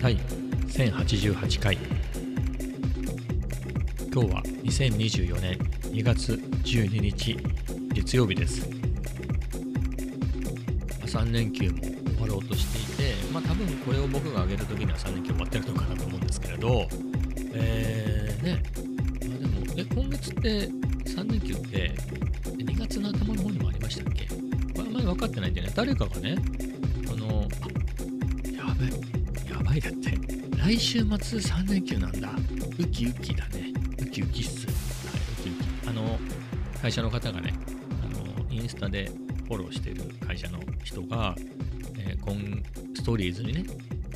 第1088回。今日は2024年2月12日月曜日です。3連休も終わろうとしていてまあ多分これを僕が上げる時には3連休終わってるのかなと思うんですけれどえー、ね、まあ、でもえ今月って3連休って2月の頭の方にもありましたっけ？分かってないんでね誰かがねあのあやべやばいだって。来週末3連休なんだ。ウキウキだね。ウキウキっす。はいウキウキ。あの会社の方がねあのインスタでフォローしてる会社の人が、えー、今ストーリーズにね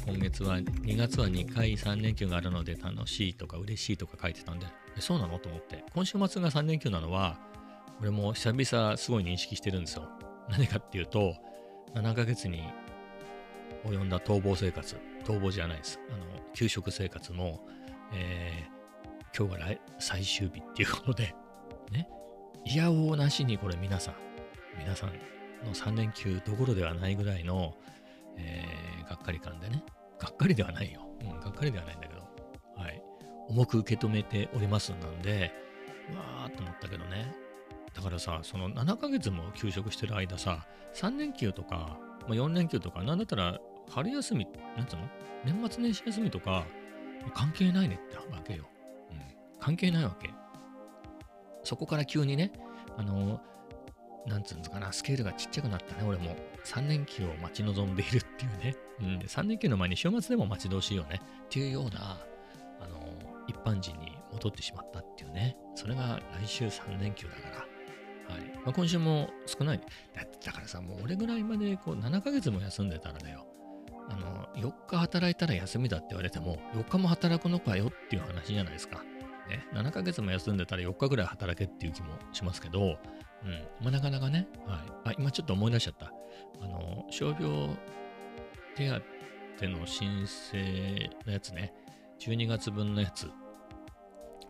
今月は2月は2回3連休があるので楽しいとか嬉しいとか書いてたんでそうなの？と思って。今週末が3連休なのは俺も久々すごい認識してるんですよ。何かっていうと7ヶ月に及んだ逃亡生活逃亡じゃないですあの給食生活も、えー、今日が来最終日っていうことでねいやおなしにこれ皆さん皆さんの3連休どころではないぐらいの、えー、がっかり感でね、がっかりではないよ。うん、がっかりではないんだけど、はい。重く受け止めておりますなんで、わーっと思ったけどね。だからさ、その7ヶ月も休職してる間さ、3連休とか、まあ、4連休とか、なんだったら春休み、なんつうの？年末年始休みとか、関係ないねってわけよ。うん。関係ないわけ。そこから急にね、あのなんつうんですかな、スケールがちっちゃくなったね、俺も。3連休を待ち望んでいるっていうね。うん、3連休の前に週末でも待ち遠しいよね。っていうような、あの、一般人に戻ってしまったっていうね。それが来週3連休だから。はい。まあ、今週も少ない。だだからさ、もう俺ぐらいまでこう7ヶ月も休んでたらだよ。あの、4日働いたら休みだって言われても、4日も働くのかよっていう話じゃないですか。ね、7ヶ月も休んでたら4日ぐらい働けっていう気もしますけど、うん。まあ、なかなかね、はい。あ、今ちょっと思い出しちゃった。あの、傷病手当の申請のやつね。12月分のやつ。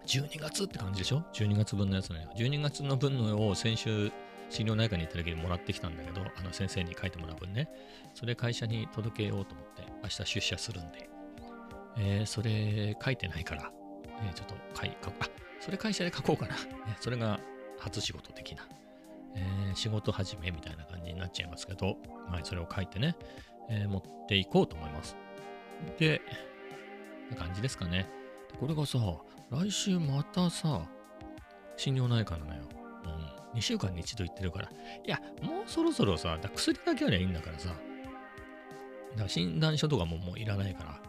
12月って感じでしょ ?12 月分のやつね。12月の分のを先週、診療内科に行った時にもらってきたんだけど、あの先生に書いてもらう分ね。それ会社に届けようと思って、明日出社するんで。えー、それ書いてないから、えー、ちょっと書い、書あ、それ会社で書こうかな。それが初仕事的な。えー、仕事始めみたいな感じになっちゃいますけど、はい、それを書いてね、えー、持っていこうと思います。で、感じですかね。これがさ、来週またさ、心療内科なのよ。うん。2週間に一度行ってるから。いや、もうそろそろさ、だ薬だけありゃいいんだからさ。だから診断書とかももういらないから。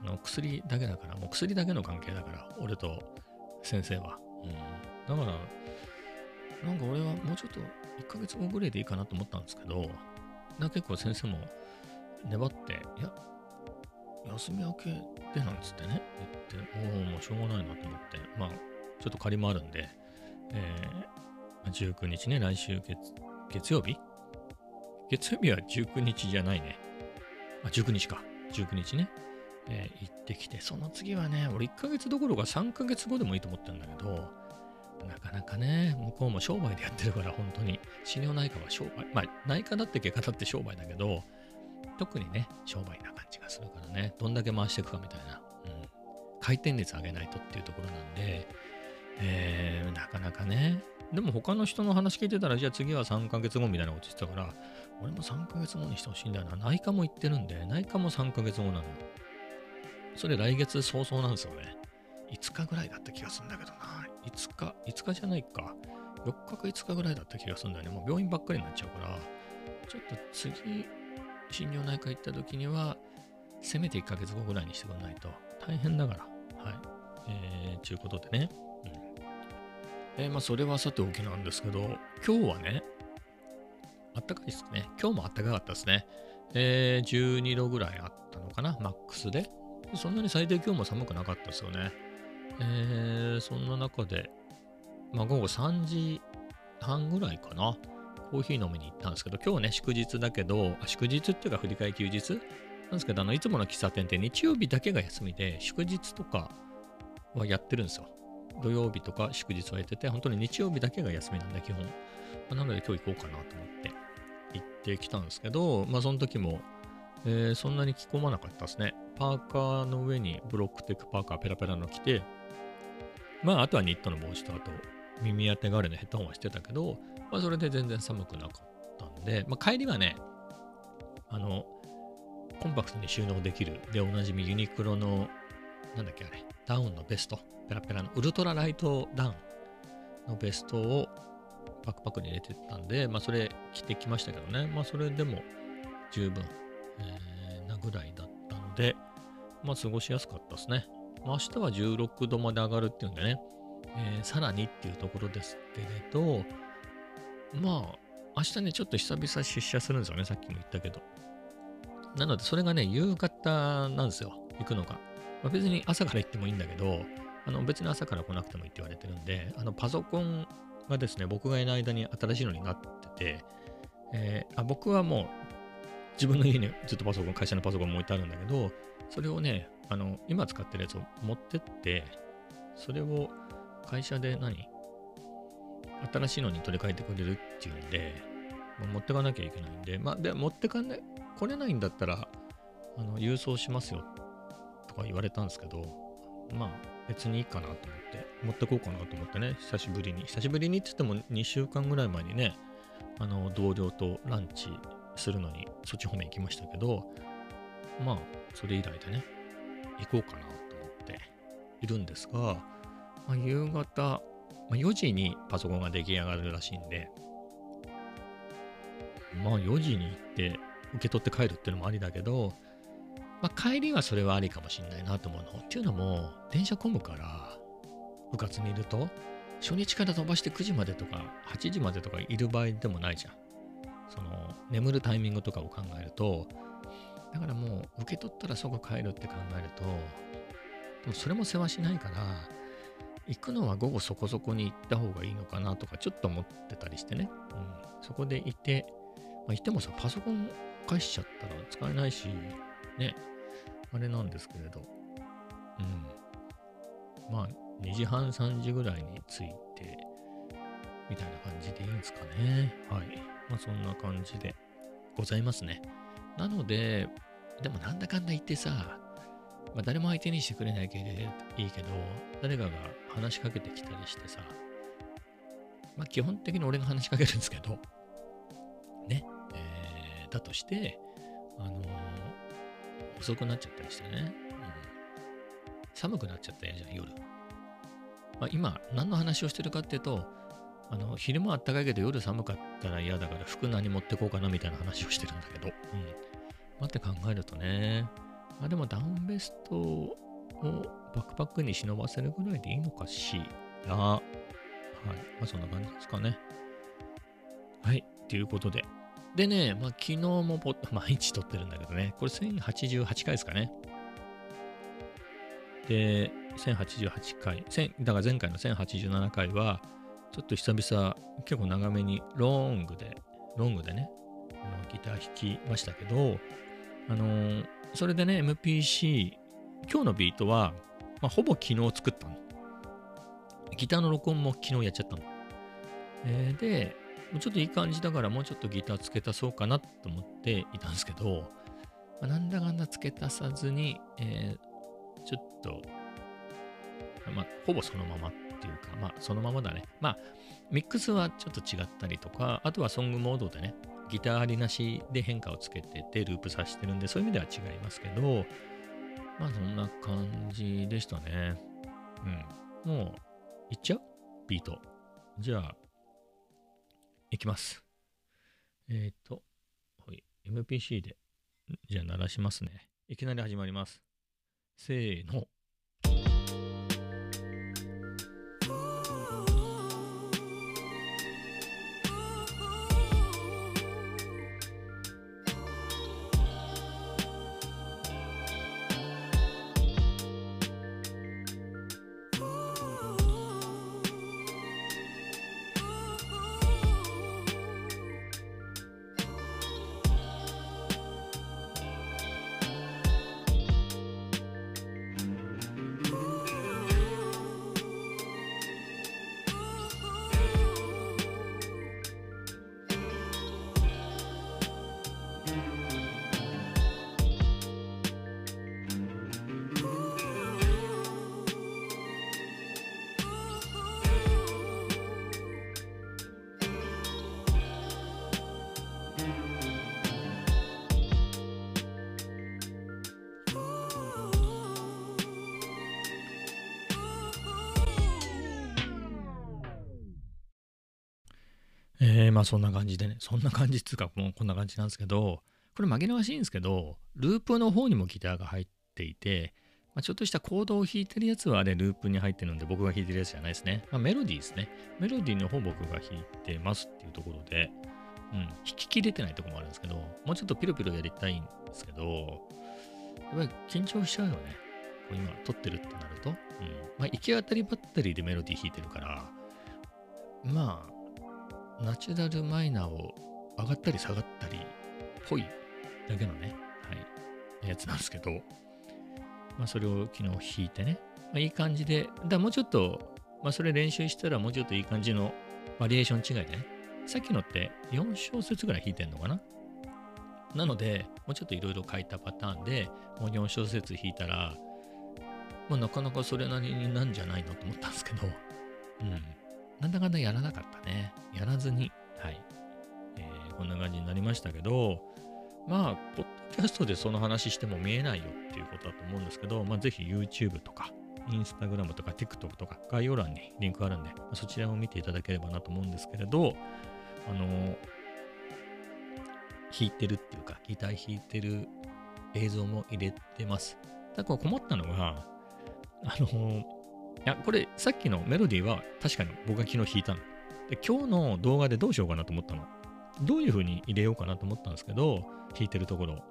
あの薬だけだから、もう薬だけの関係だから、俺と先生は。うん。だから、なんか俺はもうちょっと1ヶ月後ぐらいでいいかなと思ったんですけど、だ結構先生も粘って、いや、休み明けでなんつってね、言って、おお、もうしょうがないなと思って、まあ、ちょっと借りもあるんで、えー、19日ね、来週月月曜日？月曜日は19日じゃないね。あ、19日か。19日ね。えー、行ってきて、その次はね、俺1ヶ月どころか3ヶ月後でもいいと思ってるんだけど、なかなかね、向こうも商売でやってるから、本当に。心療内科は商売。まあ、内科だって外科だって商売だけど、特にね、商売な感じがするからね、どんだけ回していくかみたいな。うん。回転率上げないとっていうところなんで、えー、なかなかね。でも他の人の話聞いてたら、じゃあ次は3ヶ月後みたいなこと言ってたから、俺も3ヶ月後にしてほしいんだよな。内科も行ってるんで、内科も3ヶ月後なのよ。それ来月早々なんですよね。5日ぐらいだった気がするんだけどな。5日、5日じゃないか。4日か5日ぐらいだった気がするんだよね。もう病院ばっかりになっちゃうから、ちょっと次、心療内科行った時には、せめて1ヶ月後ぐらいにしてくれないと大変だから。はい。えー、ちゅうことでね。うん。えー、まあ、それはさておきなんですけど、今日はね、あったかいですね。今日もあったかかったですね。えー、12度ぐらいあったのかな、マックスで。そんなに最低気温も寒くなかったですよね。えー、そんな中で、まあ、午後3時半ぐらいかな、コーヒー飲みに行ったんですけど、今日ね、祝日だけど、祝日っていうか振り替休日？なんですけど、あの、いつもの喫茶店って日曜日だけが休みで、祝日とかはやってるんですよ。土曜日とか祝日はやってて、本当に日曜日だけが休みなんで、基本。まあ、なので今日行こうかなと思って。行ってきたんですけど、まあその時も、えー、そんなに着込まなかったですね。パーカーの上にブロックテックパーカーペラペラの着て、まああとはニットの帽子とあと耳当て代わりのヘッドホンはしてたけど、まあそれで全然寒くなかったんで、まあ帰りはね、あの、コンパクトに収納できるでおなじみユニクロの、なんだっけあれ、ダウンのベスト、ペラペラのウルトラライトダウンのベストをバックパクに入れてったんで、まあそれ着てきましたけどね、まあそれでも十分、えー、なぐらいだったので、まあ過ごしやすかったですね。まあ、明日は16度まで上がるっていうんでね、えー、さらにっていうところですけれど、まあ、明日ね、ちょっと久々出社するんですよね、さっきも言ったけど。なので、それがね、夕方なんですよ、行くのが。まあ、別に朝から行ってもいいんだけど、あの別に朝から来なくてもいいって言われてるんで、あのパソコンがですね、僕がいない間に新しいのになってて、えー、あ僕はもう自分の家にずっとパソコン、会社のパソコンも置いてあるんだけど、それをね、あの、今使ってるやつを持ってって、それを会社で何？新しいのに取り替えてくれるっていうんで、まあ、持ってかなきゃいけないんで、まあ、で、持ってかね、来れないんだったら、あの、郵送しますよ、とか言われたんですけど、まあ、別にいいかなと思って、持ってこうかなと思ってね、久しぶりに。久しぶりにって言っても2週間ぐらい前にね、あの、同僚とランチするのに、そっち方面行きましたけど、まあ、それ以来でね、行こうかなと思っているんですが、まあ、夕方、まあ、4時にパソコンが出来上がるらしいんで、まあ4時に行って受け取って帰るっていうのもありだけど、まあ、帰りはそれはありかもしんないなと思うの。っていうのも、電車混むから、部活にいると、初日から飛ばして9時までとか、8時までとかいる場合でもないじゃん。その、眠るタイミングとかを考えると、だからもう、受け取ったらそこ帰るって考えると、でもそれも世話しないから、行くのは午後そこそこに行った方がいいのかなとかちょっと思ってたりしてね。うん、そこでいて、まあ、いてもさ、パソコン返しちゃったら使えないし、ね、あれなんですけれど、うん。まあ、2時半、3時ぐらいに着いて、みたいな感じでいいんですかね。はい。まあ、そんな感じでございますね。なので、でもなんだかんだ言ってさ、まあ、誰も相手にしてくれないけどいいけど、誰かが話しかけてきたりしてさ、まあ、基本的に俺が話しかけるんですけど、ね、えー、だとして、あのー、遅くなっちゃったりしてね、うん、寒くなっちゃったやじゃん、夜。まあ、今、何の話をしてるかっていうと、あの昼間あったかいけど夜寒かったら嫌だから服何持ってこうかなみたいな話をしてるんだけど、うん。まって考えるとね、まあでもダウンベストをバックパックに忍ばせるぐらいでいいのかしら。はい。まあそんな感じですかね。はい。ということで。でね、まあ昨日もポ 毎日撮ってるんだけどね、これ1088回ですかね。で、1088回、だから前回の1087回は、ちょっと久々、結構長めにロングで、ロングでね、あのギター弾きましたけど、あのー、それでね、MPC、今日のビートは、まあ、ほぼ昨日作ったの。ギターの録音も昨日やっちゃったの。えー、で、ちょっといい感じだからもうちょっとギター付け足そうかなと思っていたんですけど、まあ、なんだかんだ付け足さずに、えー、ちょっと、まあ、ほぼそのままっていうか、まあ、そのままだね。まあ、ミックスはちょっと違ったりとか、あとはソングモードでね、ギターありなしで変化をつけててループさせてるんで、そういう意味では違いますけど、まあそんな感じでしたね。うん。もう、いっちゃう？ビート。じゃあ、いきます。えっ、ー、と、い、MPC で、じゃあ鳴らしますね。いきなり始まります。せーの。まあそんな感じでね、そんな感じっていうか、もうこんな感じなんですけど、これ紛らわしいんですけど、ループの方にもギターが入っていて、まあ、ちょっとしたコードを弾いてるやつはあれループに入ってるんで僕が弾いてるやつじゃないですね。まあ、メロディーですね。メロディーの方僕が弾いてますっていうところで、うん、弾ききれてないとこもあるんですけど、もうちょっとピロピロやりたいんですけど、やっぱり緊張しちゃうよね。こう今撮ってるってなると。うん。まあ行き当たりばったりでメロディー弾いてるから、まあ、ナチュラルマイナーを上がったり下がったり、ぽいだけのね、はい、やつなんですけど、まあ、それを昨日弾いてね、まあ、いい感じで、だもうちょっと、まあ、それ練習したらもうちょっといい感じのバリエーション違いでね、さっきのって4小節ぐらい弾いてんのかな？なので、もうちょっといろいろ書いたパターンで、もう4小節弾いたら、まあ、なかなかそれなりになんじゃないのと思ったんですけど、うん。なんだかんだやらなかったね。やらずに、はい。えー、こんな感じになりましたけど、まあ、ポッドキャストでその話しても見えないよっていうことだと思うんですけど、まあ、ぜひ YouTube とか、Instagram とか TikTok とか概要欄にリンクあるんで、まあ、そちらを見ていただければなと思うんですけれど、あのー、弾いてるっていうか、ギター弾いてる映像も入れてます。ただから困ったのが、あのー、や、これさっきのメロディーは確かに僕が昨日弾いたの。で、今日の動画でどうしようかなと思ったの。どういう風に入れようかなと思ったんですけど、弾いてるところ、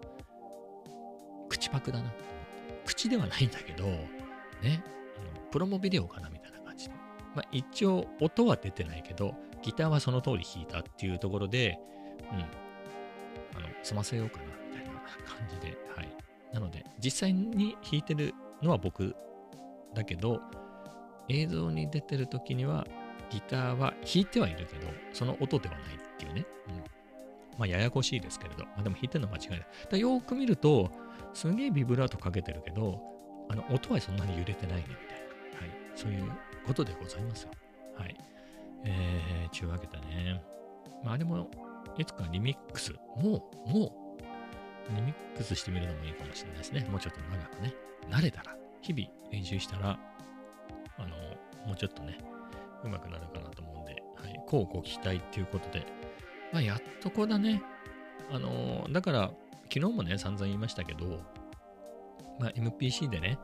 口パクだなと思って。口ではないんだけど、ね、あのプロモビデオかなみたいな感じで。まあ一応音は出てないけど、ギターはその通り弾いたっていうところで、うん、あの、済ませようかなみたいな感じで、はい。なので、実際に弾いてるのは僕だけど、映像に出てる時にはギターは弾いてはいるけど、その音ではないっていうね。うん。まあ、ややこしいですけれど、まあ、でも弾いてるのは間違いない。だよーく見ると、すげえビブラートかけてるけど、あの、音はそんなに揺れてないね、みたいな。はい。そういうことでございますよ。はい。えー、ちゅうわけでね。まあ、あれも、いつかリミックス、もう、もう、リミックスしてみるのもいいかもしれないですね。もうちょっと長くね。慣れたら、日々練習したら、あの、もうちょっとね、うまくなるかなと思うんで、はい、こうご期待っていうことで、まあ、やっとこうだね。あの、だから、昨日もね、散々言いましたけど、まあ、MPC でね、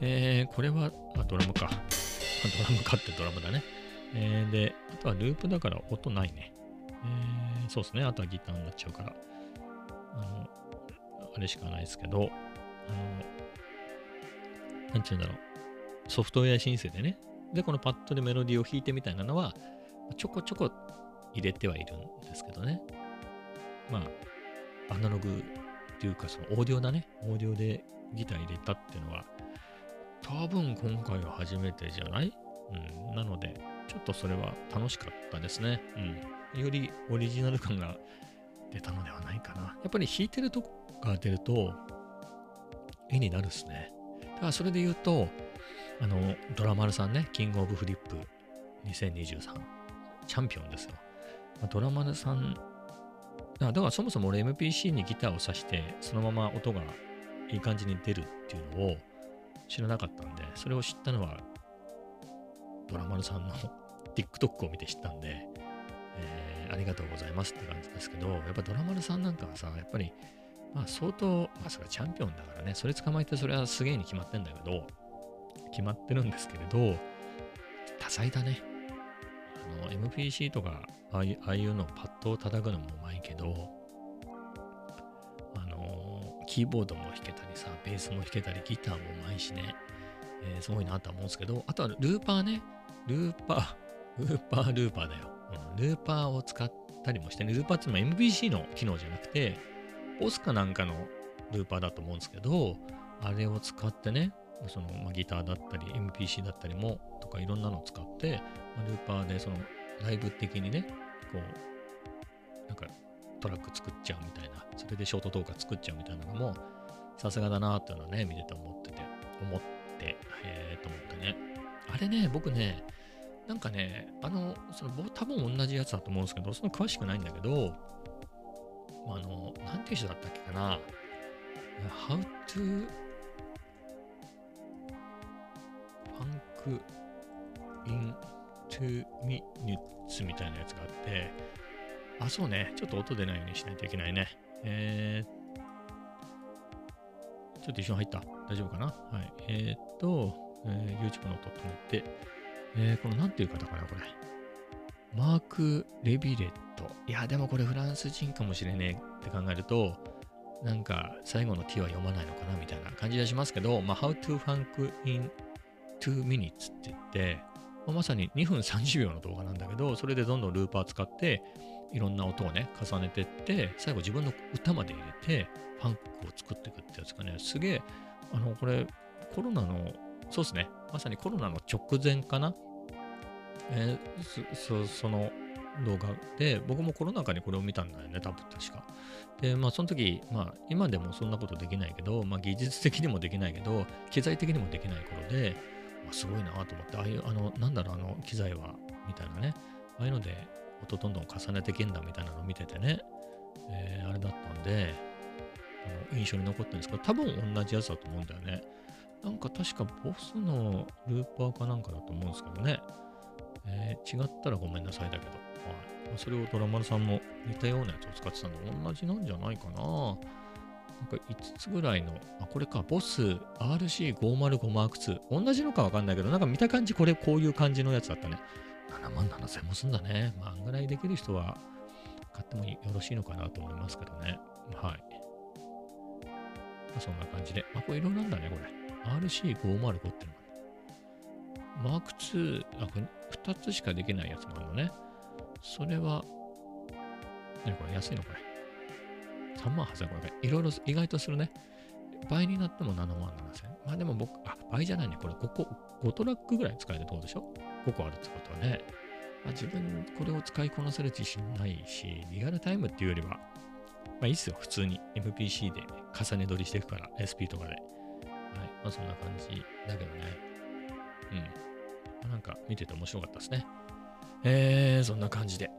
えー、これは、あ、ドラムか。ドラムかってドラムだね。えー、で、あとはループだから音ないね。えー、そうですね。あとはギターになっちゃうから。あの、あれしかないですけど、あの、なんて言うんだろう。ソフトウェア申請でね、で、このパッドでメロディーを弾いてみたいなのは、ちょこちょこ入れてはいるんですけどね。まあ、アナログっていうか、そのオーディオだね。オーディオでギター入れたっていうのは、多分今回は初めてじゃない？うん。なので、ちょっとそれは楽しかったですね。うん。よりオリジナル感が出たのではないかな。やっぱり弾いてるとこが出ると、絵になるっすね。だからそれで言うと、あの、ドラマルさんね、キングオブフリップ2023、チャンピオンですよ。まあ、ドラマルさん、だからそもそも俺 MPC にギターを挿して、そのまま音がいい感じに出るっていうのを知らなかったんで、それを知ったのは、ドラマルさんの TikTok を見て知ったんで、えー、ありがとうございますって感じですけど、やっぱドラマルさんなんかはさ、やっぱり、まあ相当、まあそれはチャンピオンだからね、それ捕まえてそれはすげえに決まってんだけど、決まってるんですけれど、多彩だね。あの、MPC とか、ああいうのパッドを叩くのもうまいけど、あの、キーボードも弾けたりさ、ベースも弾けたり、ギターもうまいしね、えー、すごいなとは思うんですけど、あとはルーパーね、ルーパー、ルーパー、ルーパーだよ。うん、ルーパーを使ったりもしてね、ルーパーっていうのは MPC の機能じゃなくて、オスカなんかのルーパーだと思うんですけど、あれを使ってね、その、ま、ギターだったり MPC だったりもとかいろんなのを使って、まあ、ルーパーでそのライブ的にねこうなんかトラック作っちゃうみたいなそれでショート動画作っちゃうみたいなのもさすがだなっていうのはね見てて思ってて思ってへえと思ってね。あれね僕ねなんかねあのその多分同じやつだと思うんですけどその詳しくないんだけどあのなんていう人だったっけかな。How to ク・イン・ト2 minutes みたいなやつがあって、あ、そうね。ちょっと音出ないようにしないといけないね。えー、ちょっと一瞬入った大丈夫かな？はい。えー、っと、えー、YouTube の音止めて、えー、このなんていう方かな、これ。マーク・レビレット。いや、でもこれフランス人かもしれねえって考えると、なんか最後の t は読まないのかなみたいな感じがしますけど、まあ、How to Funk in 2 minutes って言って、まあ、まさに2分30秒の動画なんだけど、それでどんどんルーパー使って、いろんな音をね、重ねてって、最後自分の歌まで入れて、ファンクを作っていくってやつがね、すげえ、あの、これ、コロナの、そうですね、まさにコロナの直前かな、えー、そその動画で、僕もコロナ禍にこれを見たんだよね、多分確か。で、まあその時、まあ今でもそんなことできないけど、まあ技術的にもできないけど、機材的にもできない頃で、すごいなと思って、ああいう、あの、なんだろう、あの機材は、みたいなね、ああいうので音どんどん重ねていけんだみたいなのを見ててね、えー、あれだったんで、あの印象に残ったんですけど、多分同じやつだと思うんだよね。なんか確かボスのルーパーかなんかだと思うんですけどね。えー、違ったらごめんなさいだけど。はい、それをドラマルさんも似たようなやつを使ってたんで、同じなんじゃないかな。なんか5つぐらいの、あ、これか、ボス RC505M2。同じのかわかんないけど、なんか見た感じ、これこういう感じのやつだったね。7万7000もすんだね。まあ、あんぐらいできる人は買ってもよろしいのかなと思いますけどね。はい。まあ、そんな感じで。あ、これいろいろなんだね、これ。RC505 ってのがマーク2、あ、これ2つしかできないやつもあるのね。それは、何これ安いのこれ。3万8000円。これ、いろいろ意外とするね。倍になっても7万7000円。まあでも僕、あ、倍じゃないね。これ5個、5トラックぐらい使えるってことでしょ ?5 個あるってことはね。まあ、自分、これを使いこなせる自信ないし、リアルタイムっていうよりは、まあいいっすよ。普通に MPC で重ね取りしていくから、SP とかで。はい。まあそんな感じだけどね。うん。まあ、なんか見てて面白かったですね。えー、そんな感じで、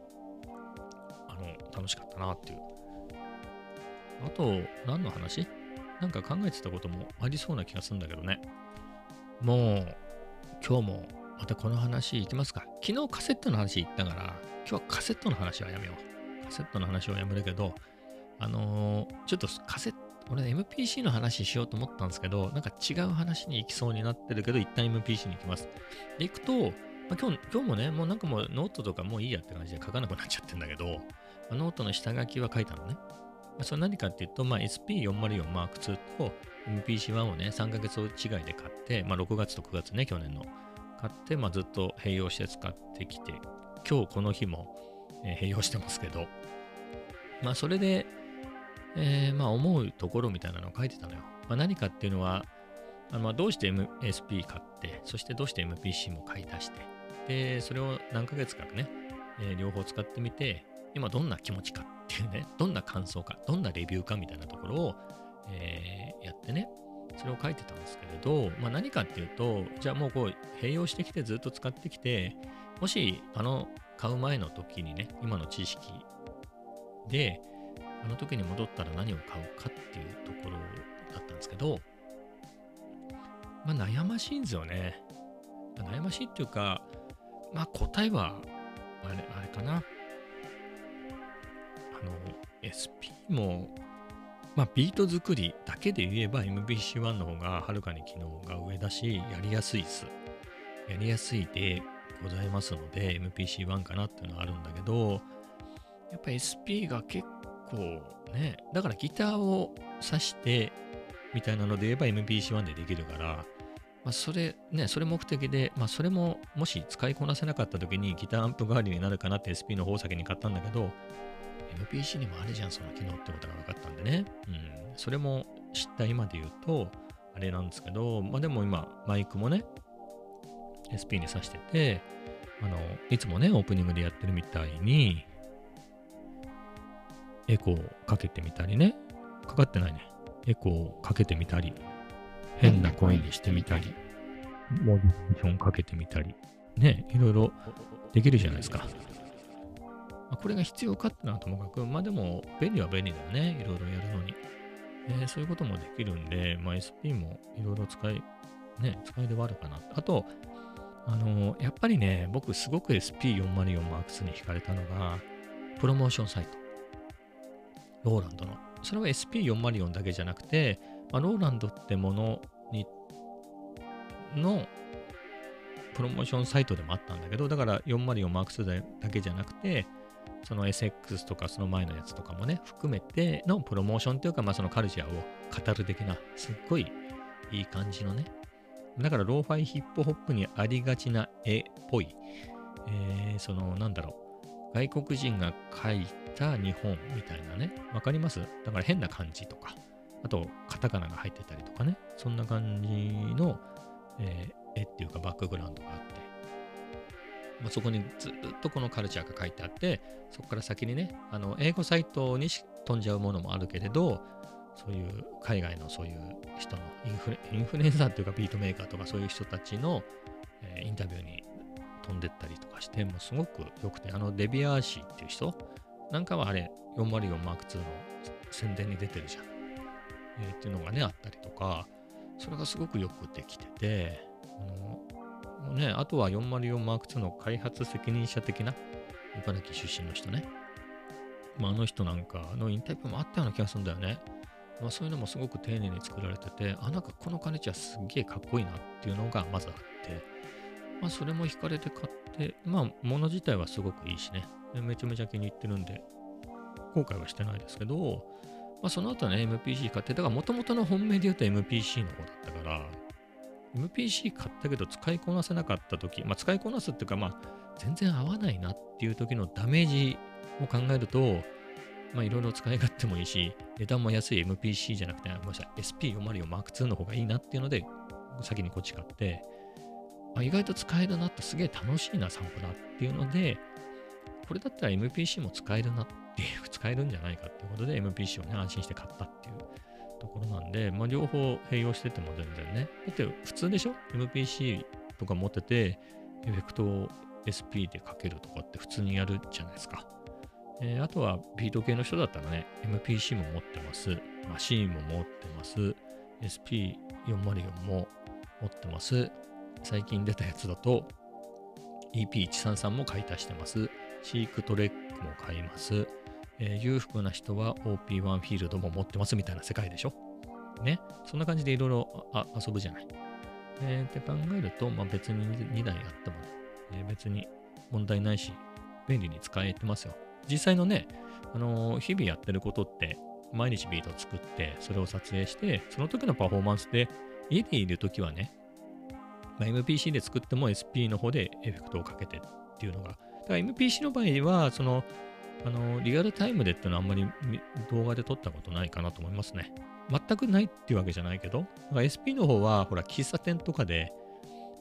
あの、楽しかったなっていう。あと、何の話？なんか考えてたこともありそうな気がするんだけどね。もう、今日もまたこの話いきますか。昨日カセットの話言ったから、今日はカセットの話はやめよう。カセットの話はやめるけど、あのー、ちょっとカセット、俺、MPC の話しようと思ったんですけど、なんか違う話に行きそうになってるけど、一旦 MPC に行きます。で、行くと、まあ、今日今日もね、もうなんかもうノートとかもういいやって感じで書かなくなっちゃってんだけど、ノートの下書きは書いたのね。それ何かっていうと、まあ、SP404 m 2と MPC1 をね、3ヶ月違いで買って、まあ、6月と9月ね、去年の。買って、まあ、ずっと併用して使ってきて、今日この日も、えー、併用してますけど、まあ、それで、えー、まあ、思うところみたいなのを書いてたのよ。まあ、何かっていうのは、あのまあどうして MSP 買って、そしてどうして MPC も買い出して、で、それを何ヶ月かね、えー、両方使ってみて、今どんな気持ちかっていうね、どんな感想か、どんなレビューかみたいなところを、えー、やってね、それを書いてたんですけれど、まあ、何かっていうと、じゃあもうこう併用してきてずっと使ってきて、もしあの買う前の時にね、今の知識で、あの時に戻ったら何を買うかっていうところだったんですけど、まあ悩ましいんですよね。悩ましいっていうか、まあ答えは、あれ、あれかな。の、SP も、まあビート作りだけで言えば MBC1 の方がはるかに機能が上だし、やりやすいです。やりやすいでございますので、MPC1 かなっていうのはあるんだけど、やっぱ SP が結構ね、だからギターを挿してみたいなので言えば MPC1 でできるから、まあ、それね、それ目的で、まあ、それももし使いこなせなかった時にギターアンプ代わりになるかなって SP の方先に買ったんだけど、MPC にもあるじゃん、その機能ってことが分かったんでね。うん。それも知った今で言うと、あれなんですけど、まあでも今、マイクもね、SP に挿してて、あの、いつもね、オープニングでやってるみたいに、エコーかけてみたりね、かかってないね。エコーかけてみたり、変な声にしてみたり、モディションかけてみたり、ね、いろいろできるじゃないですか。まあ、これが必要かってのはともかく、まあでも便利は便利だよね、いろいろやるのに。え、そういうこともできるんで、まあ、SP もいろいろ使い、ね、使いではあるかな。あと、あの、やっぱりね、僕すごく SP404 Mark2 に惹かれたのが、プロモーションサイト。ローランドの。それは SP404 だけじゃなくて、まあ、ローランドってものに、のプロモーションサイトでもあったんだけど、だから 404M2 だけじゃなくて、その SX とかその前のやつとかもね、含めてのプロモーションというか、まあそのカルチャーを語る的な、すっごいいい感じのね。だからローファイヒップホップにありがちな絵っぽい、えー、そのなんだろう、外国人が描いた日本みたいなね、わかります？だから変な感じとか、あとカタカナが入ってたりとかね、そんな感じの、えー、絵っていうかバックグラウンドがあって、まあ、そこにずっとこのカルチャーが書いてあって、そこから先にね、あの英語サイトに飛んじゃうものもあるけれど、そういう海外のそういう人のインフレインフルエンサーっていうかビートメーカーとかそういう人たちの、えー、インタビューに飛んでったりとかして、もうすごく良くて、あのデビアーシーっていう人なんかはあれ404マーク2の宣伝に出てるじゃん。えー、っていうのがね、あったりとか、それがすごくよくできてて、あのね、あとは 404M2 の開発責任者的な茨城出身の人ね。まあ、あの人なんかのインタビューもあったような気がするんだよね。まあ、そういうのもすごく丁寧に作られてて、あ、なんかこのカネチはすっげえかっこいいなっていうのがまずあって、まあ、それも惹かれて買って、まあ、物自体はすごくいいしね、めちゃめちゃ気に入ってるんで、後悔はしてないですけど、まあ、その後ね、MPC 買って、だから元々の本命で言うと MPC の方だったから、MPC 買ったけど使いこなせなかった時、まあ、使いこなすっていうか、まあ、全然合わないなっていう時のダメージを考えると、まあ、いろいろ使い勝手もいいし、値段も安い MPC じゃなくて、ごめんなさい、SP404M2 の方がいいなっていうので、先にこっち買って、あ、意外と使えるなって、すげえ楽しいな、サンプラーっていうので、これだったら MPC も使えるなっていう、使えるんじゃないかっていうことで MPC をね、安心して買ったっていう。ところなんで、まあ、両方併用してても全然ね。だって普通でしょ ?MPC とか持ってて、エフェクトを SP でかけるとかって普通にやるじゃないですか。えー、あとはビート系の人だったらね、MPC も持ってます。マシーンも持ってます。SP404 も持ってます。最近出たやつだと EP133 も買い足してます。シークトレックも買います。えー、裕福な人は OP1 フィールドも持ってますみたいな世界でしょ？ね？そんな感じでいろいろ遊ぶじゃない。えー、って考えると、まあ、別に2台あってもね、えー、別に問題ないし、便利に使えてますよ。実際のね、あのー、日々やってることって、毎日ビートを作って、それを撮影して、その時のパフォーマンスで、家でいる時はね、まあ、MPC で作っても SP の方でエフェクトをかけてっていうのが、だから MPC の場合は、その、あの、リアルタイムでってのはあんまり動画で撮ったことないかなと思いますね。全くないっていうわけじゃないけど、SP の方は、ほら、喫茶店とかで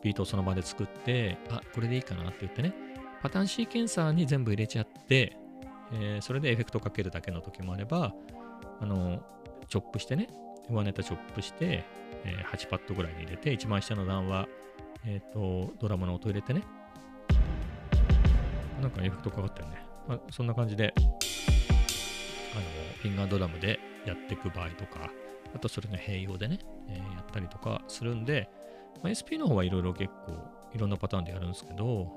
ビートをその場で作って、あ、これでいいかなって言ってね、パターンシーケンサーに全部入れちゃって、えー、それでエフェクトかけるだけの時もあれば、あの、チョップしてね、上ネタチョップして、えー、8パッドぐらいに入れて、一番下の段は、えっ、ー、と、ドラムの音入れてね。なんかエフェクトかかったよね。まあ、そんな感じで、あの、フィンガードラムでやっていく場合とか、あとそれの併用でね、えー、やったりとかするんで、まあ、SP の方はいろいろ結構いろんなパターンでやるんですけど、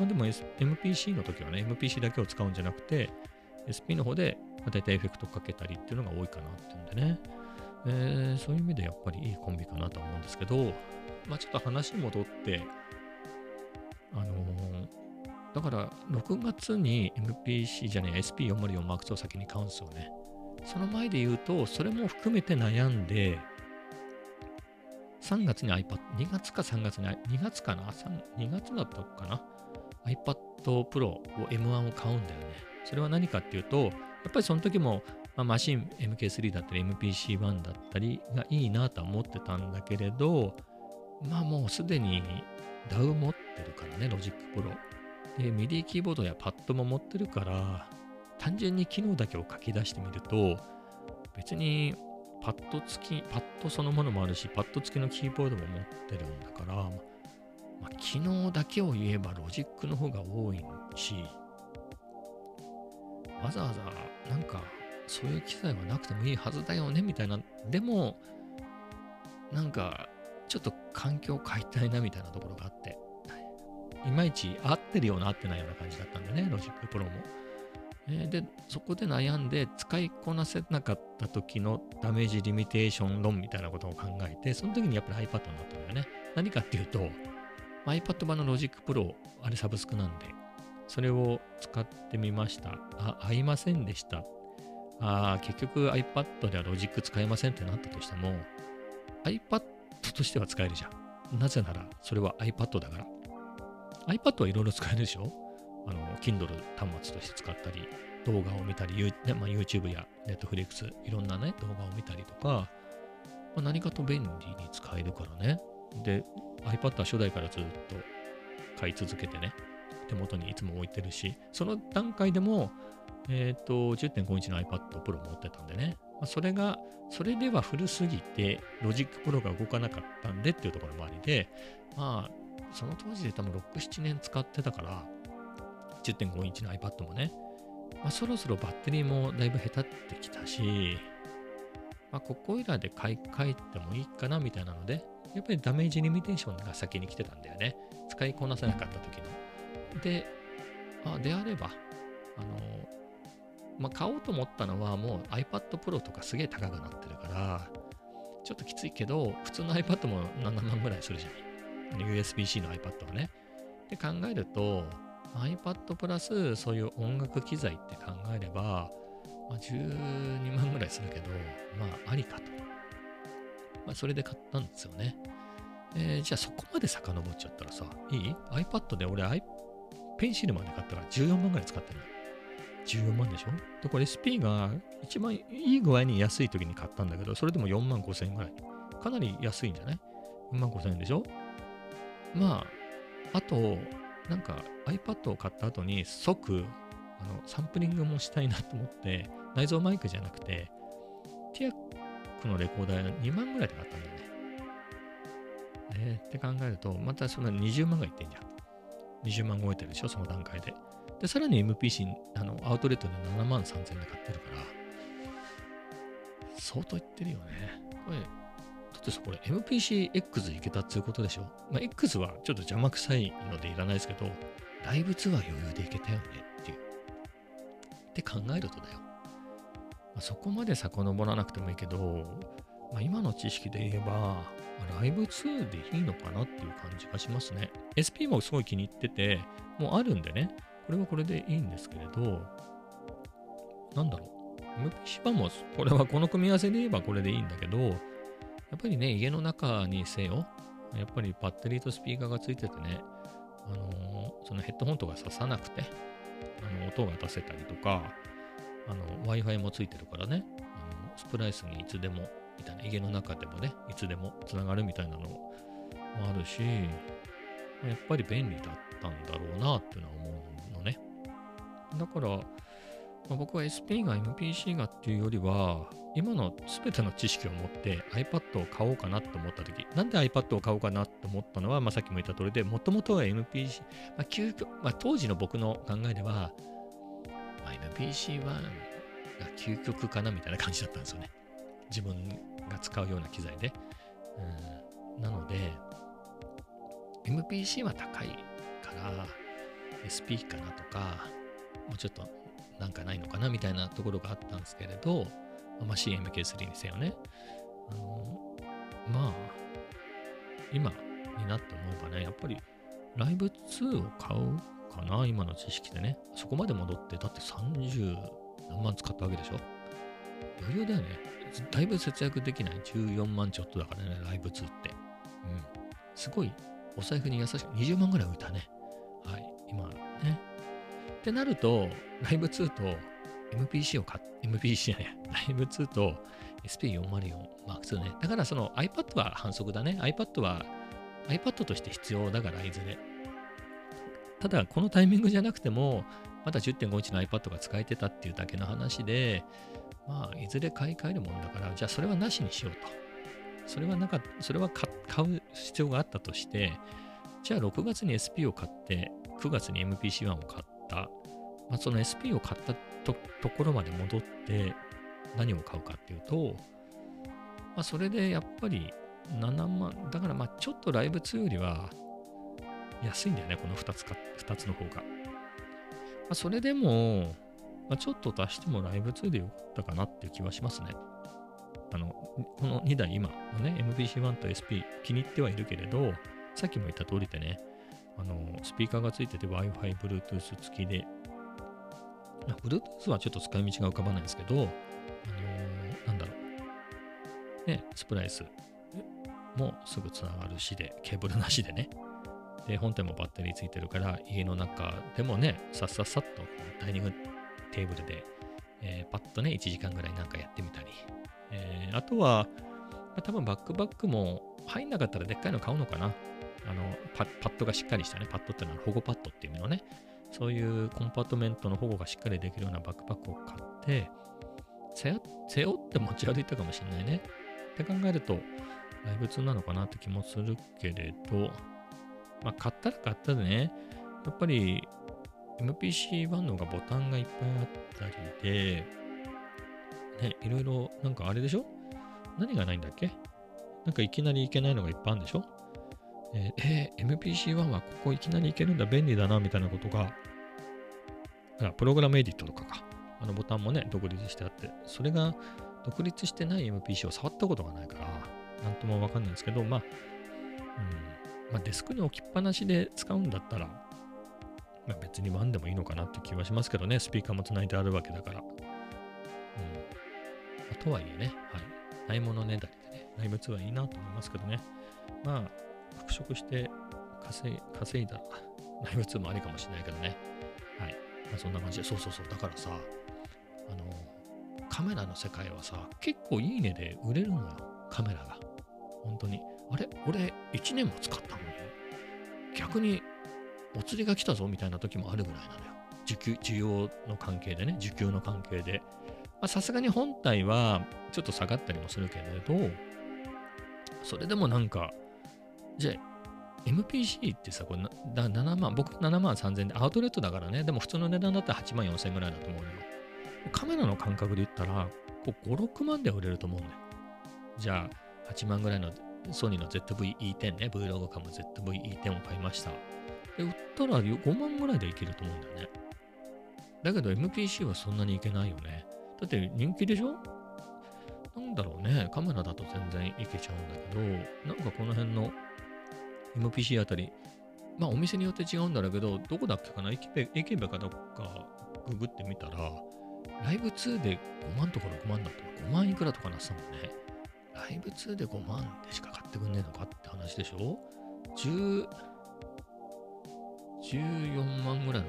まあ、でも、S、MPC の時はね、MPC だけを使うんじゃなくて、SP の方で、大体エフェクトかけたりっていうのが多いかなっていうんでね、えー、そういう意味でやっぱりいいコンビかなと思うんですけど、まあちょっと話戻って、あのー、だから6月に MPC じゃねえ SP404 マーク2を先に買うんですよね。その前で言うと、それも含めて悩んで、3月に iPad、2月か3月に、2月かな ?2 月だったかな？iPad Pro を M1 を買うんだよね。それは何かっていうと、やっぱりその時も、まあ、マシン MK3 だったり MPC1 だったりがいいなとは思ってたんだけれど、まあもうすでに DAW 持ってるからね、Logic Pro。で、MIDI キーボードやパッドも持ってるから、単純に機能だけを書き出してみると、別にパッド付き、パッドそのものもあるし、パッド付きのキーボードも持ってるんだから、まあ、機能だけを言えばロジックの方が多いし、わざわざなんかそういう機材はなくてもいいはずだよねみたいな、でも、なんかちょっと環境を変えたいなみたいなところがあって、いまいち合ってるような合ってないような感じだったんでね、 Logic Pro も。えー、で、そこで悩んで使いこなせなかった時の damage limitation 論みたいなことを考えて、その時にやっぱり iPad になったんだよね。何かっていうと、iPad 版の Logic Pro、あれサブスクなんで、それを使ってみました。あ、合いませんでした。あ結局 iPad ではロジック使えませんってなったとしても、iPad としては使えるじゃん。なぜなら、それは iPad だから。iPad はいろいろ使えるでしょ？あの、Kindle 端末として使ったり、動画を見たり、ねまあ、YouTube や Netflix、いろんなね、動画を見たりとか、まあ、何かと便利に使えるからね。で、iPad は初代からずっと買い続けてね、手元にいつも置いてるし、その段階でも、えっ、ー、と、10.5インチの iPad Pro 持ってたんでね、まあ、それが、それでは古すぎて、 Logic Pro が動かなかったんでっていうところもありで、まあ、その当時で多分6、7年使ってたから、10.5インチの iPad もね、まあ、そろそろバッテリーもだいぶへたってきたし、まあ、ここいらで買い替えてもいいかなみたいなので、やっぱりダメージリミテーションが先に来てたんだよね。使いこなせなかった時の。で、あであれば、あの、まあ、買おうと思ったのはもう iPad Pro とかすげえ高くなってるから、ちょっときついけど、普通の iPad も7万ぐらいするじゃない。USB-C の iPad はね。って考えると、iPad プラスそういう音楽機材って考えれば、まあ、12万ぐらいするけど、まあありかと。まあそれで買ったんですよね。えー、じゃあそこまで遡っちゃったらさ、いい ?iPad で俺、I、ペンシルまで買ったから14万ぐらい使ってるの。14万でしょ？で、これ SP が一番いい具合に安い時に買ったんだけど、それでも4万5千円ぐらい。かなり安いんじゃない ?4 万5千円でしょ？まあ、あと、なんか iPad を買った後に即、あの、サンプリングもしたいなと思って、内蔵マイクじゃなくて、ティアックのレコーダー2万ぐらいで買ったんだよね。えー、って考えると、またその20万がいってんじゃん。20万超えてるでしょ、その段階で。で、さらに MPC、あの、アウトレットで7万3000で買ってるから、相当いってるよね。これ、ってさ、これ MPCX いけたっていうことでしょ？まあ、X はちょっと邪魔くさいのでいらないですけど、ライブ2は余裕でいけたよねっていう。って考えるとだよ。まあ、そこまで遡らなくてもいいけど、まあ、今の知識で言えば、ライブ2でいいのかなっていう感じがしますね。SP もすごい気に入ってて、もうあるんでね、これはこれでいいんですけれど、なんだろう。MPC 版も、これはこの組み合わせで言えばこれでいいんだけど、やっぱりね、家の中にせよ、やっぱりバッテリーとスピーカーがついててね、あのー、そのヘッドホンとか刺さなくて、あの音が出せたりとか、あの、Wi-Fi もついてるからね、あのスプライスにいつでも、みたいな、家の中でもね、いつでもつながるみたいなのもあるし、やっぱり便利だったんだろうなっていうのは思うんだから、まあ、僕は SP が MPC がっていうよりは、今の全ての知識を持って iPad を買おうかなと思ったとき、なんで iPad を買おうかなと思ったのは、まあ、さっきも言った通りで、もともとは MPC、まあ究極まあ、当時の僕の考えでは、まあ、MPC1 が究極かなみたいな感じだったんですよね。自分が使うような機材で。うん、なので、MPC は高いから、SP かなとか、もうちょっとなんかないのかなみたいなところがあったんですけれど、まあ、CMK3 にせよね。あの、まあ、今になって思えばね、やっぱりライブ2を買うかな今の知識でね。そこまで戻って、だって30何万使ったわけでしょ？余裕だよね。だいぶ節約できない。14万ちょっとだからね、ライブ2って。うん。すごい、お財布に優しく、20万ぐらい浮いたね。はい。今ね。ってなると、ライブ2と MPC を買っ、MPC じゃない、ライブ2と SP404 Mark2 ね。だからその iPad は反則だね。iPad は iPad として必要だから、いずれ。ただ、このタイミングじゃなくても、まだ10.5インチの iPad が使えてたっていうだけの話で、まあ、いずれ買い替えるもんだから、じゃあそれはなしにしようと。それはなかそれは買う必要があったとして、じゃあ6月に SP を買って、9月に MPC1 を買って、まあ、その SP を買ったとところまで戻って何を買うかっていうと、まあ、それでやっぱり7万、だからまあちょっとライブ2よりは安いんだよね、この2つか、2つの方が。まあ、それでも、まあ、ちょっと足してもライブ2でよかったかなっていう気はしますね。あの、この2台今のね、MPC-1 と SP 気に入ってはいるけれど、さっきも言った通りでね、あの、スピーカーがついてて Wi-Fi、Bluetooth 付きで、Bluetooth はちょっと使い道が浮かばないんですけど、あのー、なんだろう。ね、スプライスもすぐつながるしで、ケーブルなしでね。で、本体もバッテリーついてるから、家の中でもね、さっさっさっとダイニングテーブルで、えー、パッとね、1時間ぐらいなんかやってみたり。えー、あとは、多分バックバックも入んなかったらでっかいの買うのかな。あのパ、パッドがしっかりしたね、パッドっていうのは保護パッドっていう意味のね、そういうコンパートメントの保護がしっかりできるようなバックパックを買って、背負って持ち歩いたかもしれないね。って考えると、ライブ2なのかなって気もするけれど、まあ、買ったら買ったでね、やっぱり MPC-1 のがボタンがいっぱいあったりで、ね、いろいろ、なんかあれでしょ？何がないんだっけ？なんかいきなりいけないのがいっぱいあるんでしょ？えー、えー、MPC-1 はここいきなりいけるんだ、便利だな、みたいなことが、プログラムエディットとかか。あのボタンもね、独立してあって、それが独立してない MPC を触ったことがないから、なんともわかんないんですけど、まあ、うん、まあ、デスクに置きっぱなしで使うんだったら、まあ、別にワンでもいいのかなって気はしますけどね、スピーカーもつないであるわけだから。うん。とはいえね、はい。ないものねだりでね、ライブ2はいいなと思いますけどね。まあ、復職して稼い稼いだライブ2もありかもしれないけどね。はい。まあ、そんな感じで、そうそうそう。だからさ、あの、カメラの世界はさ、結構いいねで売れるのよ、カメラが。本当に。あれ？俺、1年も使ったのに、逆にお釣りが来たぞみたいな時もあるぐらいなのよ。需給、需要の関係でね、需給の関係で。さすがに本体はちょっと下がったりもするけれど、それでもなんか、じゃあ、MPC ってさ、これなだ7万、僕7万3000円でアウトレットだからね、でも普通の値段だったら8万4000円ぐらいだと思うのよ。カメラの感覚で言ったら、こう5、6万で売れると思うんだよ。じゃあ、8万ぐらいのソニーの ZV-E10 ね、Vlog カム ZV-E10 を買いました。で、売ったら5万ぐらいでいけると思うんだよね。だけど MPC はそんなにいけないよね。だって人気でしょ？なんだろうね。カメラだと全然いけちゃうんだけど、なんかこの辺の MPC あたり、まあお店によって違うんだろうけど、どこだっけかな？駅弁かどっかググってみたら、ライブ2で5万とか6万だったら5万いくらとかなってたもんね。ライブ2で5万でしか買ってくんねえのかって話でしょ ?10、14万ぐらいの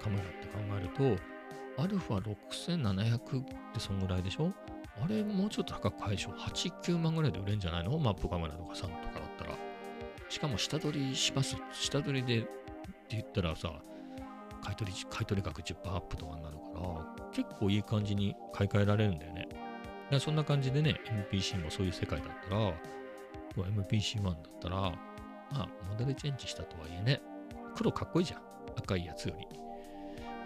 カメラって考えると、アルファ6700ってそんぐらいでしょ？あれもうちょっと高く買えでしょ ?8、9万ぐらいで売れんじゃないの？マップカメラとかさんとか。しかも下取りします。下取りでって言ったらさ、買取買取額10%アップとかになるから、結構いい感じに買い替えられるんだよね。だそんな感じでね、MPC もそういう世界だったら、MPC1 だったら、まあ、モデルチェンジしたとはいえね、黒かっこいいじゃん。赤いやつより。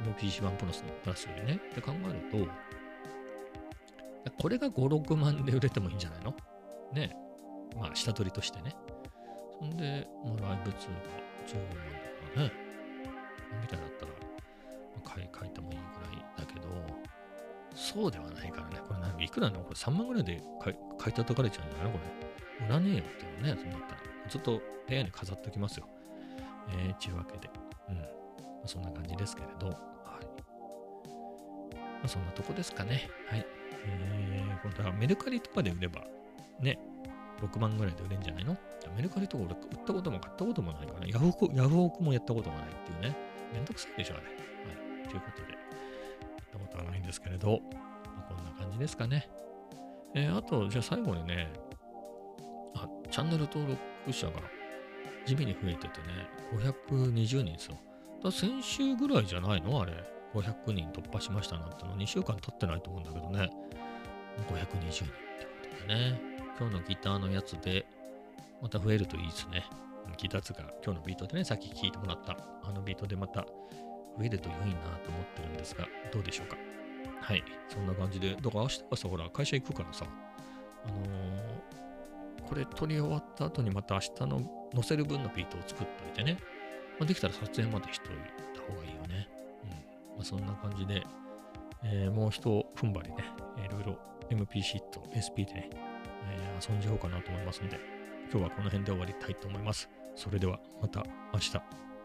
MPC1 プラスのプラスよりね。って考えると、これが5、6万で売れてもいいんじゃないの？ね。まあ、下取りとしてね。そんで、まあ、ライブ2が15万だかね。みたいだったら、まあ、買い、買いてもいいぐらいだけど、そうではないからね。これ何いくらのこれ3万ぐらいで買い買い叩かれちゃうんじゃないこれ。売らねえよっていうね。そんだったら。ずっと部屋に飾っておきますよ。えー、ちゅうわけで、うん。まあ、そんな感じですけれど、はい。まあ、そんなとこですかね。はい。えー、本当はメルカリとかで売れば、ね、6万ぐらいで売れるんじゃないの？メルカリとか俺売ったことも買ったこともないから、ヤフオク、ヤフオクもやったことがないっていうね。めんどくさいでしょ、あれ。はい。ということで、やったことはないんですけれど、まあ、こんな感じですかね。えー、あと、じゃあ最後にね、あ、チャンネル登録者が地味に増えててね、520人ですよ。だ先週ぐらいじゃないのあれ。500人突破しましたなんての2週間経ってないと思うんだけどね。520人ってことでね。今日のギターのやつで、また増えるといいですね。ギターつか、今日のビートでね、さっき聴いてもらった、あのビートでまた増えると良いなと思ってるんですが、どうでしょうか？はい、そんな感じで、だから明日朝、ほら、会社行くからさ、あのー、これ撮り終わった後にまた明日の載せる分のビートを作っておいてね、まあ、できたら撮影までしておいた方がいいよね。うん。まあ、そんな感じで、えー、もう人踏ん張りね、いろいろ MP シート、SP でね、えー、遊んじゃおうかなと思いますんで。今日はこの辺で終わりたいと思います。それではまた明日。